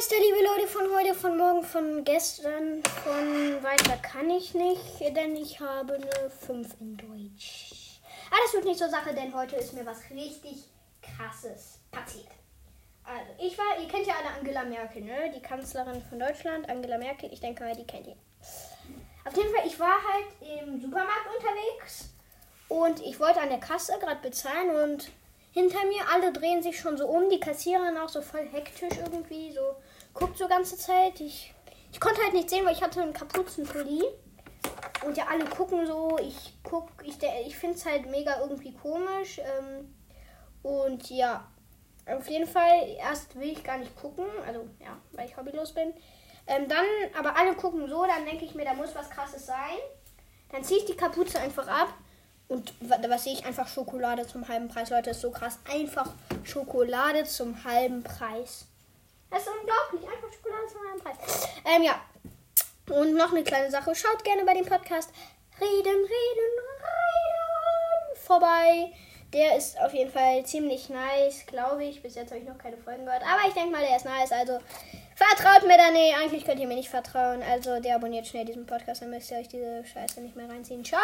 Meister, liebe Leute, von heute, von morgen, von gestern, von weiter kann ich nicht, denn ich habe eine 5 in Deutsch. Aber das wird nicht zur Sache, denn heute ist mir was richtig krasses passiert. Also, ich war, ihr kennt ja alle Angela Merkel, ne? Die Kanzlerin von Deutschland, Angela Merkel, ich denke mal, die kennt ihr. Auf jeden Fall, ich war halt im Supermarkt unterwegs und ich wollte an der Kasse gerade bezahlen und hinter mir alle drehen sich schon so um, die Kassiererin auch so voll hektisch irgendwie, so guckt so ganze Zeit. Ich, ich konnte halt nicht sehen, weil ich hatte einen Kapuzenpulli. Und ja, alle gucken so, ich guck, ich, ich finde es halt mega irgendwie komisch. Ähm, und ja, auf jeden Fall, erst will ich gar nicht gucken, also ja, weil ich hobbylos bin. Ähm, dann, aber alle gucken so, dann denke ich mir, da muss was krasses sein. Dann ziehe ich die Kapuze einfach ab und was sehe ich? Einfach Schokolade zum halben Preis. Leute, ist so krass. Einfach Schokolade zum halben Preis. Das ist unglaublich. Einfach Schokolade zum halben Preis. Ähm, ja. Und noch eine kleine Sache. Schaut gerne bei dem Podcast Reden, Reden, Reden vorbei. Der ist auf jeden Fall ziemlich nice, glaube ich. Bis jetzt habe ich noch keine Folgen gehört. Aber ich denke mal, der ist nice. Also vertraut mir da. Nee, eigentlich könnt ihr mir nicht vertrauen. Also der abonniert schnell diesen Podcast, dann müsst ihr euch diese Scheiße nicht mehr reinziehen. Ciao!